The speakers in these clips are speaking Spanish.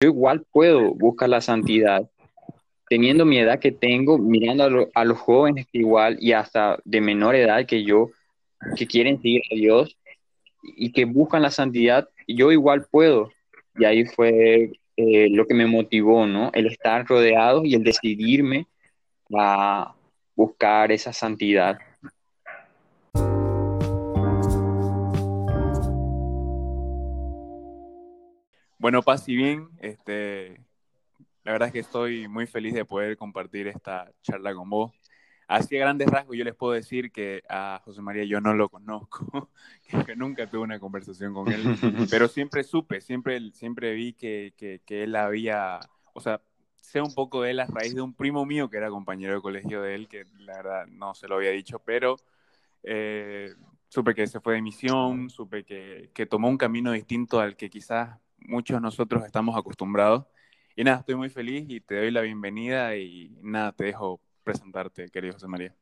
yo igual puedo buscar la santidad. Teniendo mi edad que tengo, mirando a, los jóvenes que igual y hasta de menor edad que yo, que quieren seguir a Dios y que buscan la santidad, yo igual puedo. Y ahí fue eh, lo que me motivó, ¿no? El estar rodeado y el decidirme a buscar esa santidad. Bueno, Paz, y bien, este, la verdad es que estoy muy feliz de poder compartir esta charla con vos. Así a grandes rasgos yo les puedo decir que a José María yo no lo conozco, que nunca tuve una conversación con él, pero siempre supe, siempre, siempre vi que, que, él había, o sea, sé un poco de él a raíz de un primo mío que era compañero de colegio de él, que la verdad no se lo había dicho, pero eh, supe que se fue de misión, supe que, que tomó un camino distinto al que quizás muchos de nosotros estamos acostumbrados. Y nada, estoy muy feliz y te doy la bienvenida y nada, te dejo presentarte, querido José María.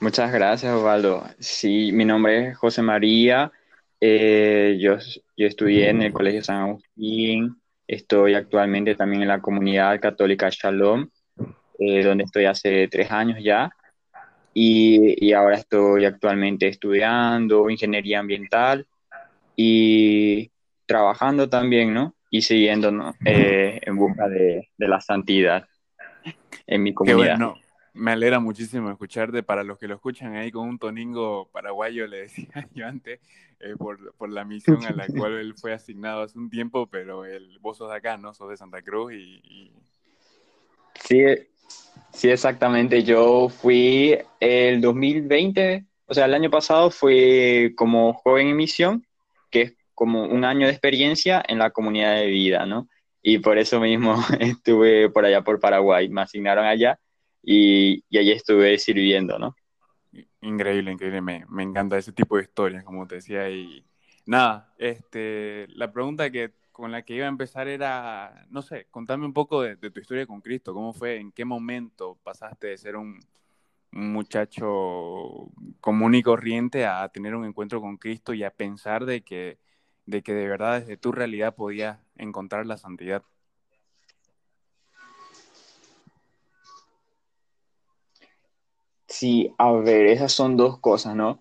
Muchas gracias, Osvaldo. Sí, mi nombre es José María. Eh, yo, yo estudié en el Colegio San Agustín. Estoy actualmente también en la comunidad católica Shalom, eh, donde estoy hace tres años ya. Y, y, ahora estoy actualmente estudiando ingeniería ambiental y trabajando también, ¿no? Y siguiendo eh, en busca de, la santidad en mi comunidad. Qué bueno. Me alegra muchísimo escucharte. Para los que lo escuchan ahí con un toningo paraguayo, le decía yo antes, eh, por, por, la misión a la cual él fue asignado hace un tiempo, pero el, vos sos de acá, ¿no? Sos de Santa Cruz y... Sí, sí, exactamente. Yo fui el 2020, o sea, el año pasado fui como joven en misión, como un año de experiencia en la comunidad de vida, ¿no? Y por eso mismo estuve por allá por Paraguay, me asignaron allá y, y allí estuve sirviendo, ¿no? Increíble, increíble, me, me, encanta ese tipo de historias, como te decía, y nada, este, la pregunta que, con la que iba a empezar era, no sé, contame un poco de, de tu historia con Cristo, cómo fue, en qué momento pasaste de ser un, un muchacho común y corriente a tener un encuentro con Cristo y a pensar de que de que de verdad desde tu realidad podías encontrar la santidad? Sí, a ver, esas son dos cosas, ¿no?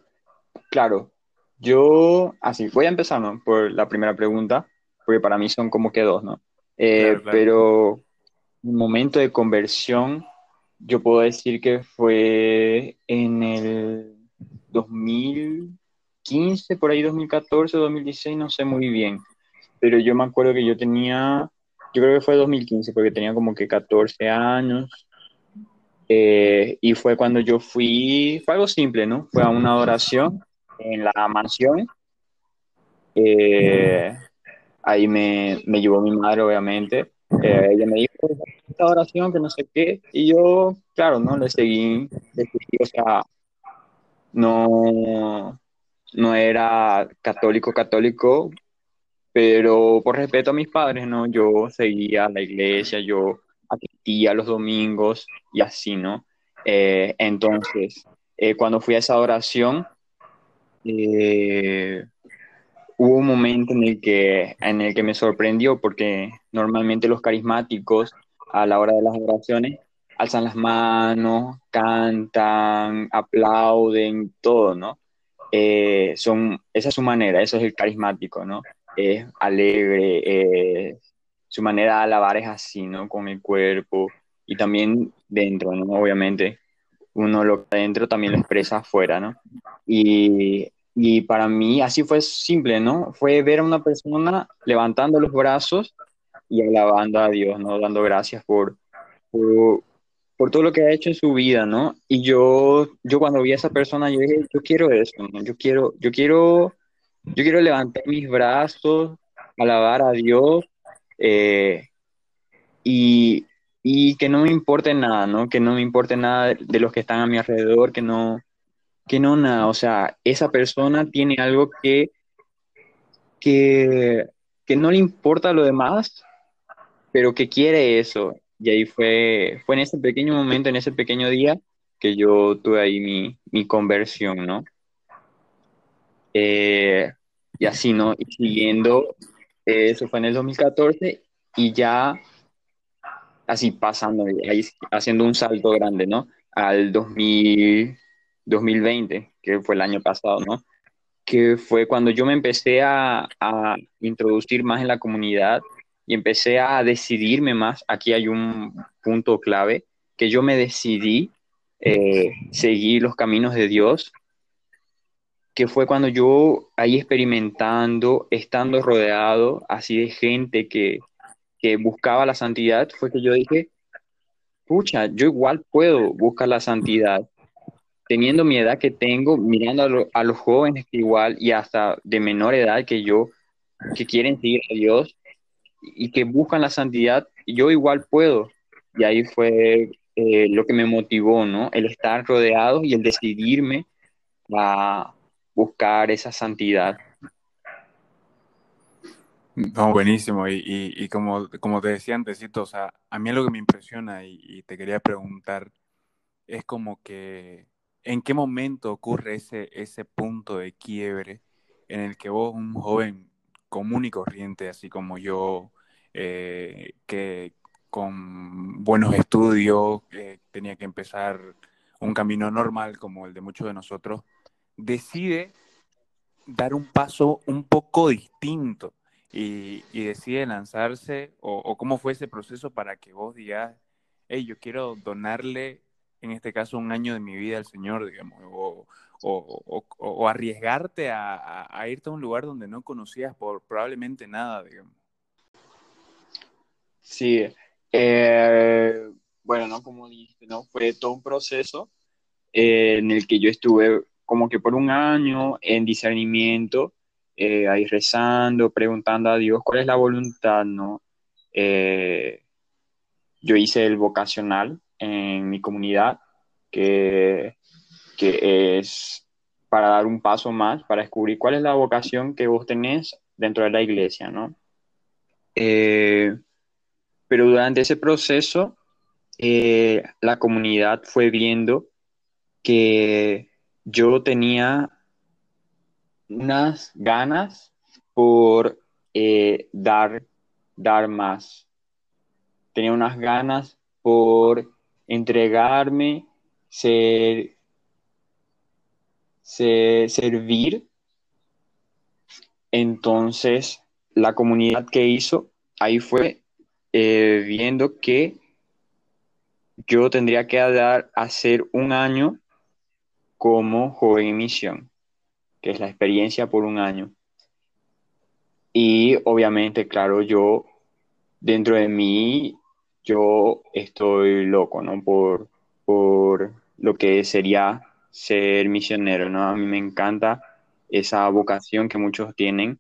Claro, yo, así, voy a empezar, ¿no? Por la primera pregunta, porque para mí son como que dos, ¿no? Eh, pero un momento de conversión, yo puedo decir que fue en el 2000, 15, por ahí 2014, 2016, no sé muy bien. Pero yo me acuerdo que yo tenía, yo creo que fue 2015, porque tenía como que 14 años. Eh, y fue cuando yo fui, fue algo simple, ¿no? Fue a una adoración en la mansión. Eh, ahí me, me, llevó mi madre, obviamente. Eh, ella me dijo, esta oración, que no sé qué. Y yo, claro, ¿no? Le seguí, le seguí o sea, no, no era católico católico, pero por respeto a mis padres, ¿no? Yo seguía la iglesia, yo asistía los domingos y así, ¿no? Eh, entonces, eh, cuando fui a esa oración, eh, hubo un momento en el, que, en el que me sorprendió porque normalmente los carismáticos a la hora de las oraciones alzan las manos, cantan, aplauden, todo, ¿no? Eh, son, esa es su manera, eso es el carismático, ¿no? Es alegre, eh, su manera de alabar es así, ¿no? Con el cuerpo y también dentro, ¿no? Obviamente, uno lo que dentro también lo expresa afuera, ¿no? Y, y para mí así fue simple, ¿no? Fue ver a una persona levantando los brazos y alabando a Dios, ¿no? Dando gracias por, por, por todo lo que ha hecho en su vida, ¿no? Y yo, yo cuando vi a esa persona, yo dije, yo quiero eso, ¿no? Yo quiero, yo quiero, yo quiero levantar mis brazos, alabar a Dios eh, y, y, que no me importe nada, ¿no? Que no me importe nada de, los que están a mi alrededor, que no, que no nada, o sea, esa persona tiene algo que, que, que no le importa lo demás, pero que quiere eso y ahí fue, fue en ese pequeño momento, en ese pequeño día, que yo tuve ahí mi, mi conversión, ¿no? Eh, y así, ¿no? Siguiendo, eso fue en el 2014, y ya así pasando, ahí haciendo un salto grande, ¿no? Al 2000, 2020, que fue el año pasado, ¿no? Que fue cuando yo me empecé a, a introducir más en la comunidad y empecé a decidirme más. Aquí hay un punto clave, que yo me decidí eh, seguir los caminos de Dios, que fue cuando yo ahí experimentando, estando rodeado así de gente que, que buscaba la santidad, fue que yo dije, pucha, yo igual puedo buscar la santidad. Teniendo mi edad que tengo, mirando a, los jóvenes igual y hasta de menor edad que yo, que quieren seguir a Dios y que buscan la santidad, yo igual puedo. Y ahí fue eh, lo que me motivó, ¿no? El estar rodeado y el decidirme a buscar esa santidad. No, buenísimo. Y, y, como, como te decía antes, o sea, a mí lo que me impresiona y, te quería preguntar es como que en qué momento ocurre ese, ese punto de quiebre en el que vos, un joven común y corriente, así como yo, eh, que con buenos estudios, que tenía que empezar un camino normal como el de muchos de nosotros, decide dar un paso un poco distinto y, decide lanzarse, o, cómo fue ese proceso para que vos digas, hey, yo quiero donarle, en este caso, un año de mi vida al Señor, digamos, o arriesgarte a, a, irte a un lugar donde no conocías por probablemente nada, digamos. Sí, eh, bueno, ¿no? Como dijiste, ¿no? Fue todo un proceso eh, en el que yo estuve como que por un año en discernimiento eh, ahí rezando, preguntando a Dios cuál es la voluntad, ¿no? Eh, yo hice el vocacional en mi comunidad, que, que es para dar un paso más, para descubrir cuál es la vocación que vos tenés dentro de la iglesia, ¿no? Eh, pero durante ese proceso, la comunidad fue viendo que yo tenía unas ganas por eh, dar, dar más. Tenía unas ganas por entregarme, ser, servir. Entonces, la comunidad que hizo, ahí fue eh, viendo que yo tendría que dar, hacer un año como joven en misión que es la experiencia por un año. Y obviamente, claro, yo, dentro de mí, yo estoy loco, ¿no? Por, por lo que sería ser misionero, ¿no? A mí me encanta esa vocación que muchos tienen.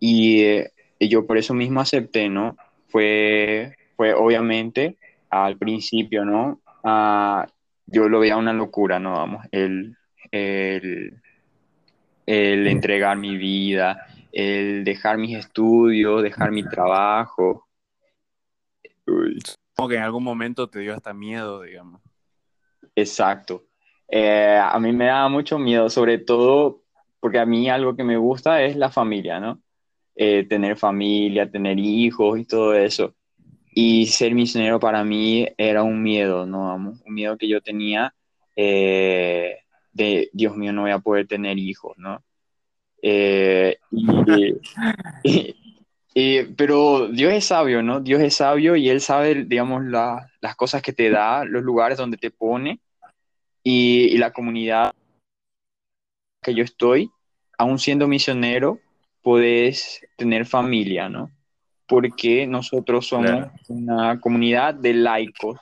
Y, eh, yo por eso mismo acepté, ¿no? Fue, fue obviamente al principio, ¿no? Ah, yo lo veía una locura, ¿no? Vamos, el, el, el entregar mi vida, el dejar mis estudios, dejar mi trabajo. Como que en algún momento te dio hasta miedo, digamos. Exacto. Eh, a mí me da mucho miedo, sobre todo porque a mí algo que me gusta es la familia, ¿no? Eh, tener familia, tener hijos y todo eso. Y ser misionero para mí era un miedo, ¿no? Un miedo que yo tenía eh, de, Dios mío, no voy a poder tener hijos, ¿no? Eh, pero Dios es sabio, ¿no? Dios es sabio y Él sabe, digamos, las cosas que te da, los lugares donde te pone y, la comunidad que yo estoy, aún siendo misionero, puedes tener familia, ¿no? Porque nosotros somos una comunidad de laicos,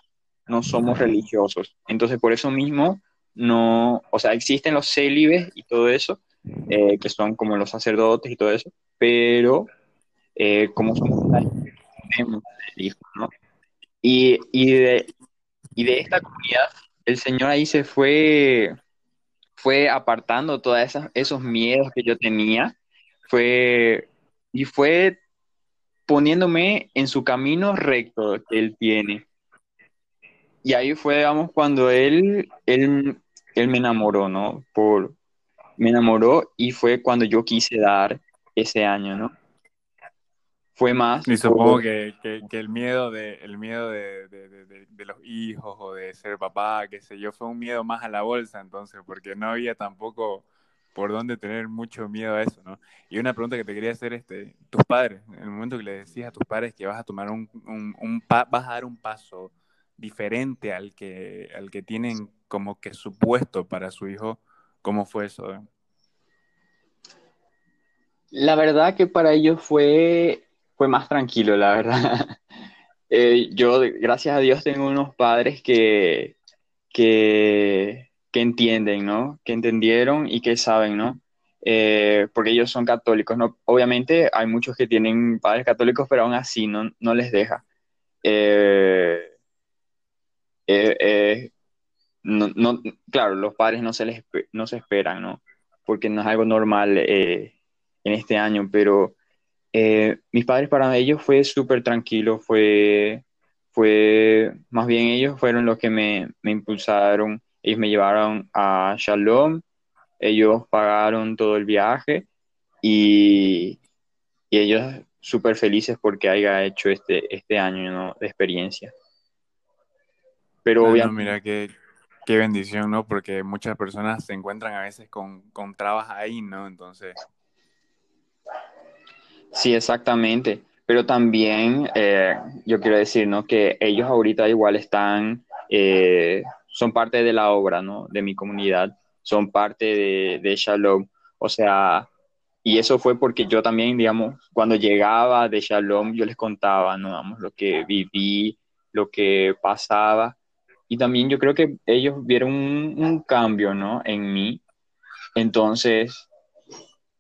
no somos religiosos. Entonces, por eso mismo, no, o sea, existen los célibes y todo eso, eh, que son como los sacerdotes y todo eso, pero eh, como somos hijos, ¿no? Y, y, de, y de esta comunidad, el Señor ahí se fue, fue apartando todos esos miedos que yo tenía, fue, y fue poniéndome en su camino recto que Él tiene. Y ahí fue, digamos, cuando él, él, él me enamoró, ¿no? Por, me enamoró y fue cuando yo quise dar ese año, ¿no? Fue más. Y supongo que, que, el miedo, de, el miedo de, de, de, los hijos o de ser papá, qué sé yo, fue un miedo más a la bolsa entonces, porque no había tampoco por dónde tener mucho miedo a eso, ¿no? Y una pregunta que te quería hacer, este, tus padres, en el momento que le decías a tus padres que vas a tomar un, un, un vas a dar un paso diferente al que, al que tienen como que supuesto para su hijo, ¿cómo fue eso? La verdad que para ellos fue, fue más tranquilo, la verdad. Eh, yo, gracias a Dios, tengo unos padres que, que, que entienden, ¿no? Que entendieron y que saben, ¿no? Eh, porque ellos son católicos, ¿no? Obviamente hay muchos que tienen padres católicos, pero aún así no, no les deja. Eh, no, no, claro, los padres no se, les, no se esperan, ¿no? Porque no es algo normal en este año, pero eh, mis padres para ellos fue súper tranquilo, fue, fue, más bien ellos fueron los que me, me impulsaron, ellos me llevaron a Shalom, ellos pagaron todo el viaje y, y ellos súper felices porque haya hecho este, este año de experiencia. Pero obviamente... mira qué, qué bendición, ¿no? Porque muchas personas se encuentran a veces con, con trabas ahí, ¿no? Entonces, Sí, exactamente. Pero también eh, yo quiero decir, ¿no? Que ellos ahorita igual están, eh, son parte de la obra, ¿no? De mi comunidad, son parte de, Shalom. O sea, y eso fue porque yo también, digamos, cuando llegaba de Shalom, yo les contaba, ¿no? Vamos, lo que viví, lo que pasaba. Y también yo creo que ellos vieron un cambio, ¿no? En mí. Entonces,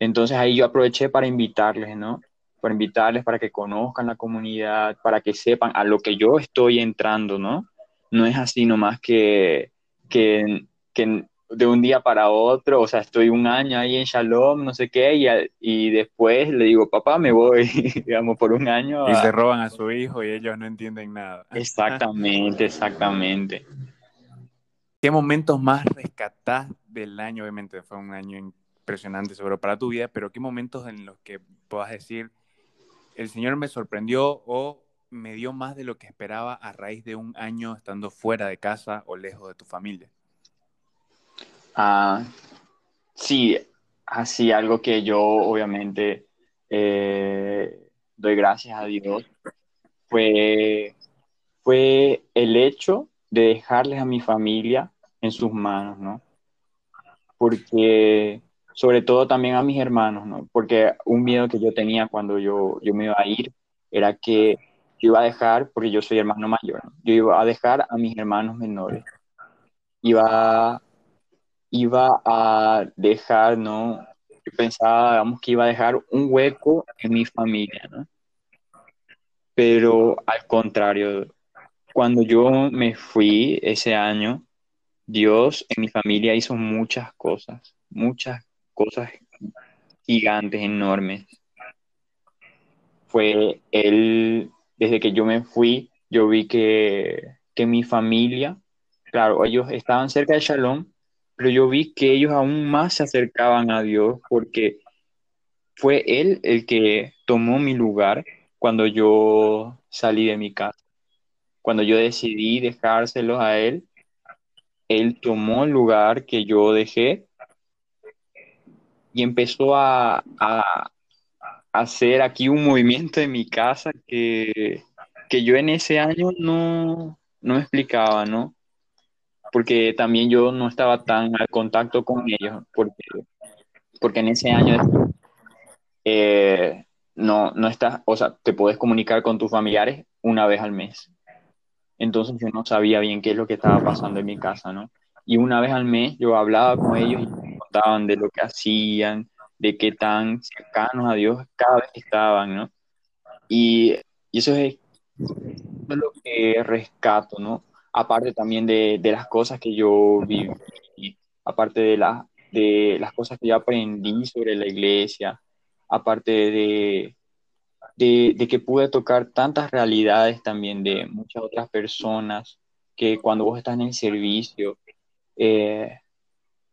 entonces ahí yo aproveché para invitarles, ¿no? Para invitarles para que conozcan la comunidad, para que sepan a lo que yo estoy entrando, ¿no? No es así nomás que, que, que de un día para otro, o sea, estoy un año ahí en Shalom, no sé qué, y, y después le digo, papá, me voy, digamos, por un año. Y se roban a su hijo y ellos no entienden nada. Exactamente, exactamente. ¿Qué momentos más rescatás del año? Obviamente fue un año impresionante seguro para tu vida, pero ¿qué momentos en los que puedas decir, el Señor me sorprendió o me dio más de lo que esperaba a raíz de un año estando fuera de casa o lejos de tu familia? Ah, sí, así algo que yo obviamente eh, doy gracias a Dios fue, fue el hecho de dejarles a mi familia en sus manos, ¿no? Porque sobre todo también a mis hermanos, ¿no? Porque un miedo que yo tenía cuando yo, yo me iba a ir era que yo iba a dejar, porque yo soy hermano mayor, ¿no? yo iba a dejar a mis hermanos menores. Iba, iba a dejar, ¿no? Yo pensaba, digamos, que iba a dejar un hueco en mi familia, ¿no? Pero al contrario, cuando yo me fui ese año, Dios en mi familia hizo muchas cosas, muchas cosas gigantes, enormes. Fue él, desde que yo me fui, yo vi que, que mi familia, claro, ellos estaban cerca de Shalom, pero yo vi que ellos aún más se acercaban a Dios porque fue Él el que tomó mi lugar cuando yo salí de mi casa. Cuando yo decidí dejárselos a Él, Él tomó el lugar que yo dejé y empezó a, hacer aquí un movimiento en mi casa que, yo en ese año no, me explicaba, ¿no? Porque también yo no estaba tan al contacto con ellos, porque, porque en ese año eh, no, no estás, o sea, te puedes comunicar con tus familiares una vez al mes. Entonces yo no sabía bien qué es lo que estaba pasando en mi casa, ¿no? Y una vez al mes yo hablaba con ellos de lo que hacían, de qué tan cercanos a Dios cada vez estaban, ¿no? Y, eso es lo que rescato, ¿no? Aparte también de, las cosas que yo viví, aparte de, la, de las cosas que yo aprendí sobre la iglesia, aparte de, de, que pude tocar tantas realidades también de muchas otras personas, que cuando vos estás en el servicio, eh,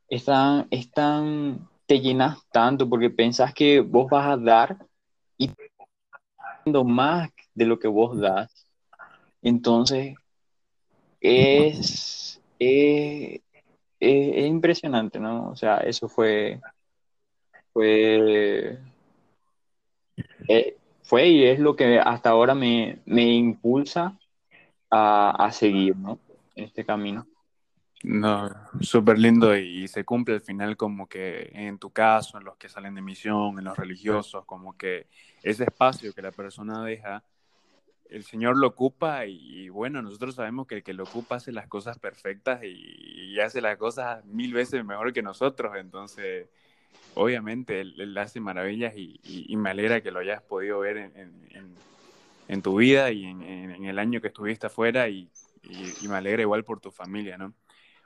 están, están, te llenas tanto porque pensás que vos vas a dar y más de lo que vos das. Entonces, es, es, impresionante, ¿no? O sea, eso fue, fue, eh, fue y es lo que hasta ahora me, me impulsa a, a seguir, ¿no? En este camino. No, súper lindo y, se cumple al final como que en tu caso, en los que salen de misión, en los religiosos, como que ese espacio que la persona deja, el Señor lo ocupa y, bueno, nosotros sabemos que el que lo ocupa hace las cosas perfectas y, hace las cosas mil veces mejor que nosotros, entonces obviamente él, hace maravillas y, me alegra que lo hayas podido ver en, tu vida y en, el año que estuviste afuera y me alegra igual por tu familia, ¿no?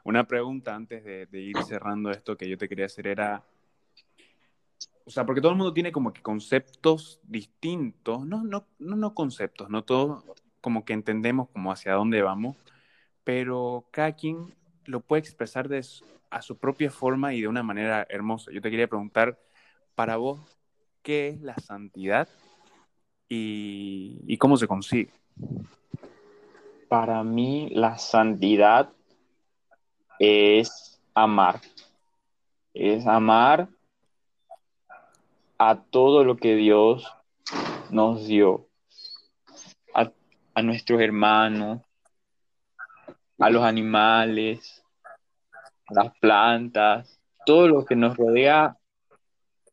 Una pregunta antes de, ir cerrando esto que yo te quería hacer era, o sea, porque todo el mundo tiene como que conceptos distintos, no, no, no, no conceptos, no todos como que entendemos como hacia dónde vamos, pero cada quien lo puede expresar de, a su propia forma y de una manera hermosa. Yo te quería preguntar, para vos, ¿qué es la santidad y, y cómo se consigue? Para mí, la santidad es amar. Es amar a todo lo que Dios nos dio, a, nuestros hermanos, a los animales, a las plantas, todo lo que nos rodea,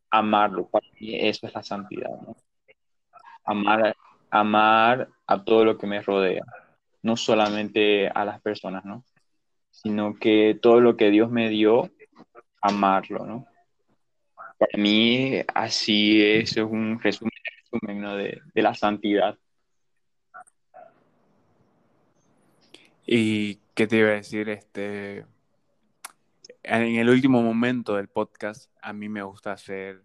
amarlo. Para mí eso es la santidad, Amar, amar a todo lo que me rodea, no solamente a las personas, ¿no? Sino que todo lo que Dios me dio, amarlo, ¿no? Para mí, así es, es un resumen, de, la santidad. ¿Y qué te iba a decir? Este, en el último momento del podcast, a mí me gusta hacer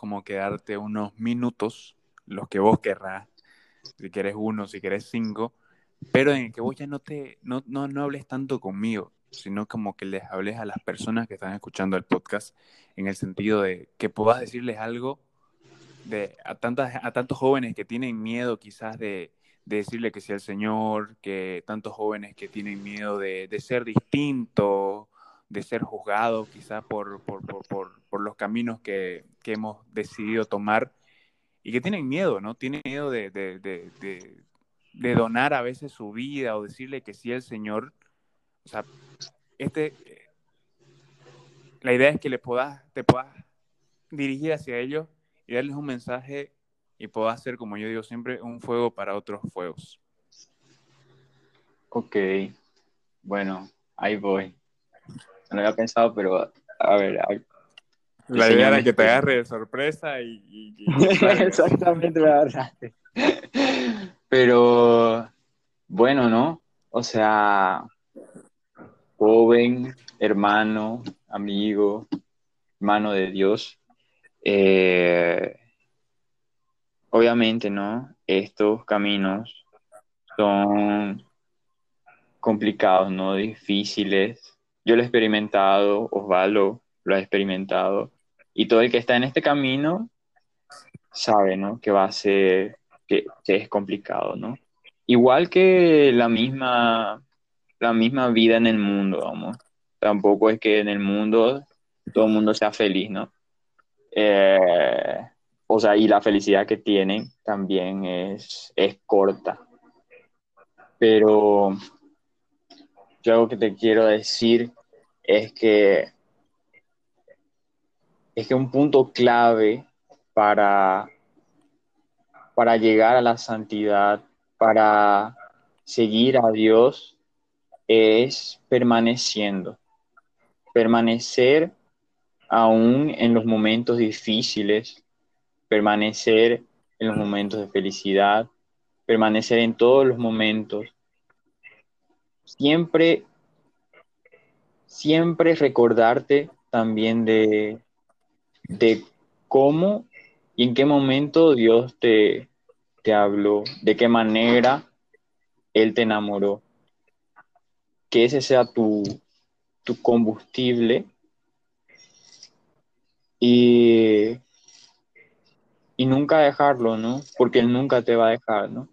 como quedarte unos minutos, los que vos querrás, si querés uno, si querés cinco, pero en el que vos ya no te, no, no, no hables tanto conmigo, sino como que les hables a las personas que están escuchando el podcast, en el sentido de que puedas decirles algo de, a, tantas, a tantos jóvenes que tienen miedo quizás de, decirle que sea el Señor, que tantos jóvenes que tienen miedo de, ser distintos, de ser juzgados quizás por, por, por, por los caminos que, que, hemos decidido tomar y que tienen miedo, ¿no? Tienen miedo de, de donar a veces su vida o decirle que sí al Señor, o sea, este, la idea es que le puedas, te puedas dirigir hacia ellos y darles un mensaje y puedas hacer, como yo digo siempre, un fuego para otros fuegos. Ok, bueno, ahí voy. No lo había pensado, pero a ver. la idea era que te agarre de sorpresa y... Exactamente, me agarraste. Pero bueno, ¿no? O sea, joven, hermano, amigo, hermano de Dios. Eh, obviamente, ¿no? Estos caminos son complicados, ¿no? Difíciles. Yo lo he experimentado, Osvaldo lo ha experimentado. Y todo el que está en este camino sabe, ¿no? Que va a ser que, es complicado, ¿no? Igual que la misma, la misma vida en el mundo, vamos. Tampoco es que en el mundo todo el mundo sea feliz, ¿no? Eh, o sea, y la felicidad que tienen también es, es corta. Pero yo algo que te quiero decir es que es que un punto clave para para llegar a la santidad, para seguir a Dios, es permaneciendo. Permanecer aún en los momentos difíciles, permanecer en los momentos de felicidad, permanecer en todos los momentos. Siempre, siempre recordarte también de, de cómo y en qué momento Dios te, habló, de qué manera Él te enamoró. Que ese sea tu, tu combustible y, y nunca dejarlo, ¿no? Porque Él nunca te va a dejar, ¿no?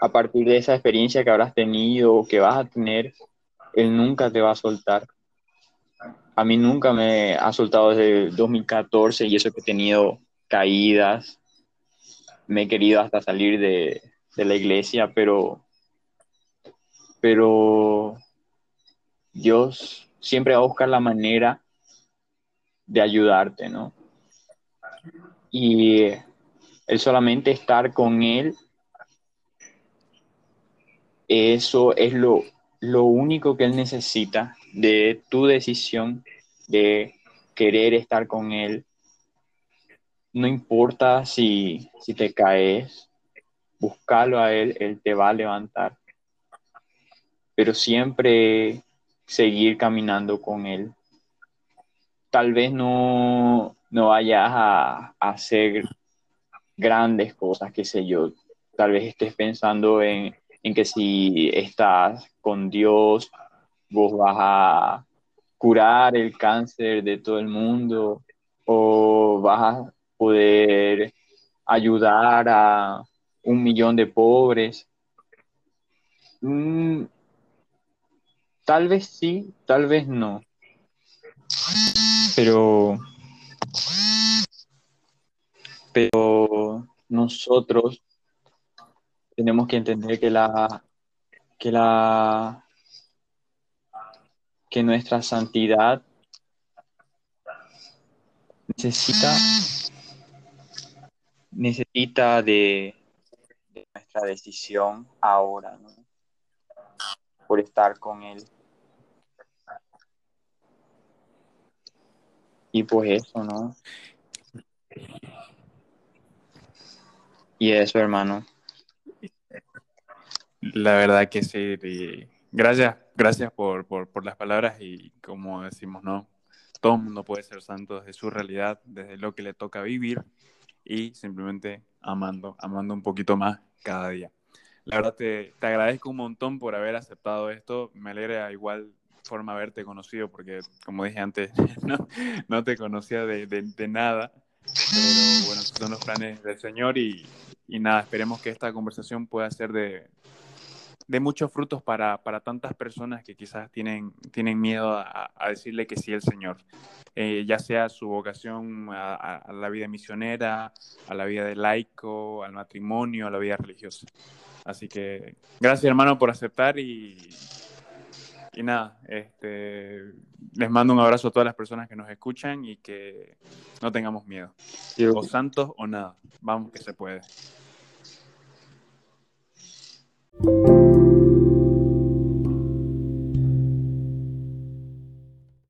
A partir de esa experiencia que habrás tenido o que vas a tener, Él nunca te va a soltar. A mí nunca me ha soltado desde 2014 y eso que he tenido caídas, me he querido hasta salir de, la iglesia, pero, pero Dios siempre va a buscar la manera de ayudarte, ¿no? y el solamente estar con Él, eso es lo único que Él necesita de tu decisión de querer estar con Él. No importa si, si te caes, buscarlo a Él, Él te va a levantar. Pero siempre seguir caminando con Él. Tal vez no, no vayas a, hacer grandes cosas, qué sé yo. Tal vez estés pensando en, que si estás con Dios, vos vas a curar el cáncer de todo el mundo o vas a poder ayudar a un millón de pobres. Mm, tal vez sí, tal vez no. Pero pero nosotros tenemos que entender que la que la que nuestra santidad necesita necesita de, nuestra decisión ahora por estar con él y pues eso no Y eso, hermano. La verdad que sí. Gracias, gracias por, por, las palabras y como decimos, ¿no? Todo mundo puede ser santo desde su realidad, desde lo que le toca vivir y simplemente amando, amando un poquito más cada día. La verdad te, te agradezco un montón por haber aceptado esto. Me alegra igual forma haberte conocido porque, como dije antes, no, no te conocía de, de, de nada. Pero bueno, son los planes del Señor y, y nada, esperemos que esta conversación pueda ser de, de muchos frutos para, para, tantas personas que quizás tienen, tienen miedo a, a decirle que sí al Señor, eh, ya sea su vocación a, a, la vida misionera, a la vida de laico, al matrimonio, a la vida religiosa. Así que gracias hermano por aceptar y, y nada, este, les mando un abrazo a todas las personas que nos escuchan y que no tengamos miedo. O santos o nada, vamos que se puede.